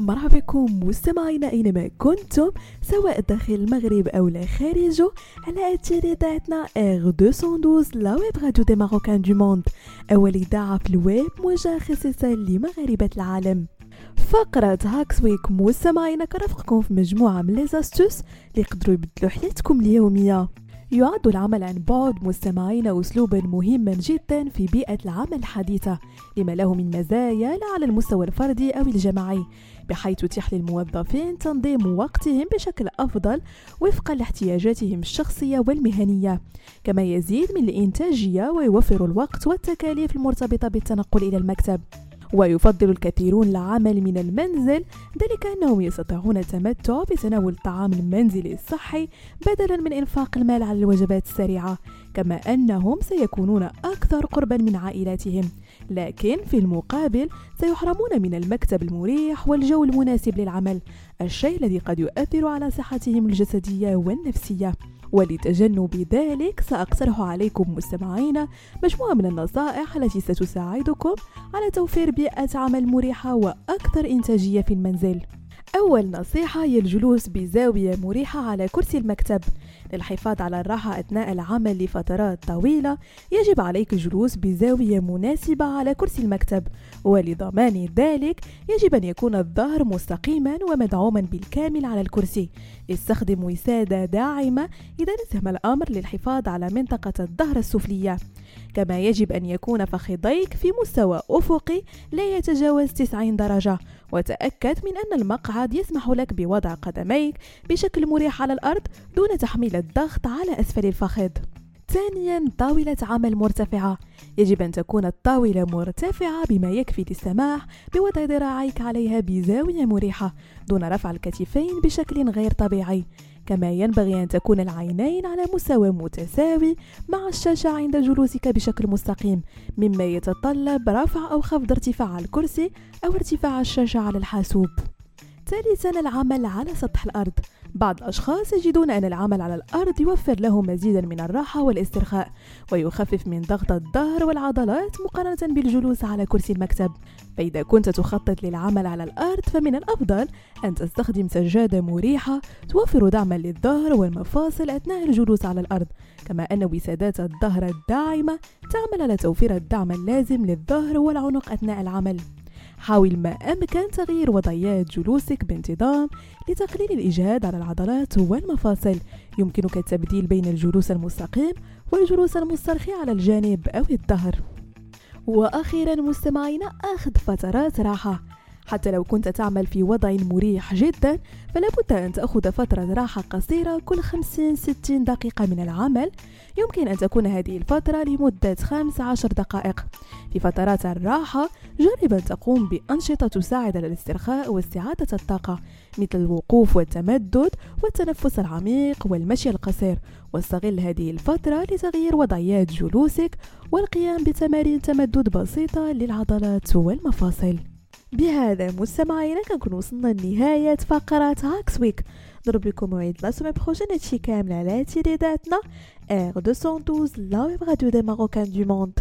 مرحبا بكم مستمعينا أينما كنتم سواء داخل المغرب أو خارجه على أثير إذاعتنا R 212 la web radio des Marocains du monde. أول إذاعة في الويب موجهة خصيصا لمغاربة العالم. فقرة Hacks Week مستمعينا كنرافقكم في مجموعة من les astuces اللي يقدروا يبدلوا حياتكم اليومية. يعد العمل عن بعد مستمعينا أسلوبا مهما جدا في بيئة العمل الحديثة لما له من مزايا لا على المستوى الفردي أو الجماعي بحيث يتيح للموظفين تنظيم وقتهم بشكل أفضل وفقا لاحتياجاتهم الشخصية والمهنية. كما يزيد من الإنتاجية ويوفر الوقت والتكاليف المرتبطة بالتنقل إلى المكتب. ويفضل الكثيرون العمل من المنزل ذلك أنهم يستطيعون التمتع بتناول الطعام المنزلي الصحي بدلا من إنفاق المال على الوجبات السريعة كما أنهم سيكونون أكثر قربا من عائلاتهم. لكن في المقابل سيحرمون من المكتب المريح والجو المناسب للعمل الشيء الذي قد يؤثر على صحتهم الجسدية والنفسية. ولتجنب ذلك سأقترح عليكم مستمعين مجموعة من النصائح التي ستساعدكم على توفير بيئة عمل مريحة وأكثر إنتاجية في المنزل. أول نصيحة هي الجلوس بزاوية مريحة على كرسي المكتب. للحفاظ على الراحة أثناء العمل لفترات طويلة يجب عليك الجلوس بزاوية مناسبة على كرسي المكتب. ولضمان ذلك يجب أن يكون الظهر مستقيما ومدعوما بالكامل على الكرسي. استخدم وسادة داعمة إذا لزم الأمر للحفاظ على منطقة الظهر السفلية. كما يجب أن يكون فخذيك في مستوى أفقي لا يتجاوز 90 درجة. وتأكد من أن المقعد يسمح لك بوضع قدميك بشكل مريح على الأرض دون تحميل الضغط على أسفل الفخذ. ثانيا طاولة عمل مرتفعة. يجب أن تكون الطاولة مرتفعة بما يكفي للسماح بوضع ذراعيك عليها بزاوية مريحة دون رفع الكتفين بشكل غير طبيعي. كما ينبغي أن تكون العينين على مستوى متساوي مع الشاشة عند جلوسك بشكل مستقيم مما يتطلب رفع أو خفض ارتفاع الكرسي أو ارتفاع الشاشة على الحاسوب. ثالثا العمل على سطح الأرض. بعض الأشخاص يجدون أن العمل على الأرض يوفر لهم مزيدا من الراحة والاسترخاء ويخفف من ضغط الظهر والعضلات مقارنة بالجلوس على كرسي المكتب. فإذا كنت تخطط للعمل على الأرض فمن الأفضل أن تستخدم سجادة مريحة توفر دعما للظهر والمفاصل أثناء الجلوس على الأرض. كما أن وسادات الظهر الداعمة تعمل على توفير الدعم اللازم للظهر والعنق أثناء العمل. حاول ما أمكن تغيير وضعيات جلوسك بانتظام لتقليل الإجهاد على العضلات والمفاصل. يمكنك التبديل بين الجلوس المستقيم والجلوس المسترخي على الجانب أو الظهر. وأخيرا مستمعينا أخذ فترات راحة. حتى لو كنت تعمل في وضع مريح جدا فلا بد أن تأخذ فترة راحة قصيرة كل 50-60 دقيقة من العمل. يمكن أن تكون هذه الفترة لمدة 15 دقائق. في فترات الراحة جرب أن تقوم بأنشطة تساعد على الاسترخاء واستعادة الطاقة مثل الوقوف والتمدد والتنفس العميق والمشي القصير. واستغل هذه الفترة لتغيير وضعيات جلوسك والقيام بتمارين تمدد بسيطة للعضلات والمفاصل. بهذا مستمعينا كنكون وصلنا لنهاية فقرة هاكس ويك نضرب لكم موعد la semaine prochaine هادشي كامل على أثير إذاعتنا R 212 la web radio des Marocains du monde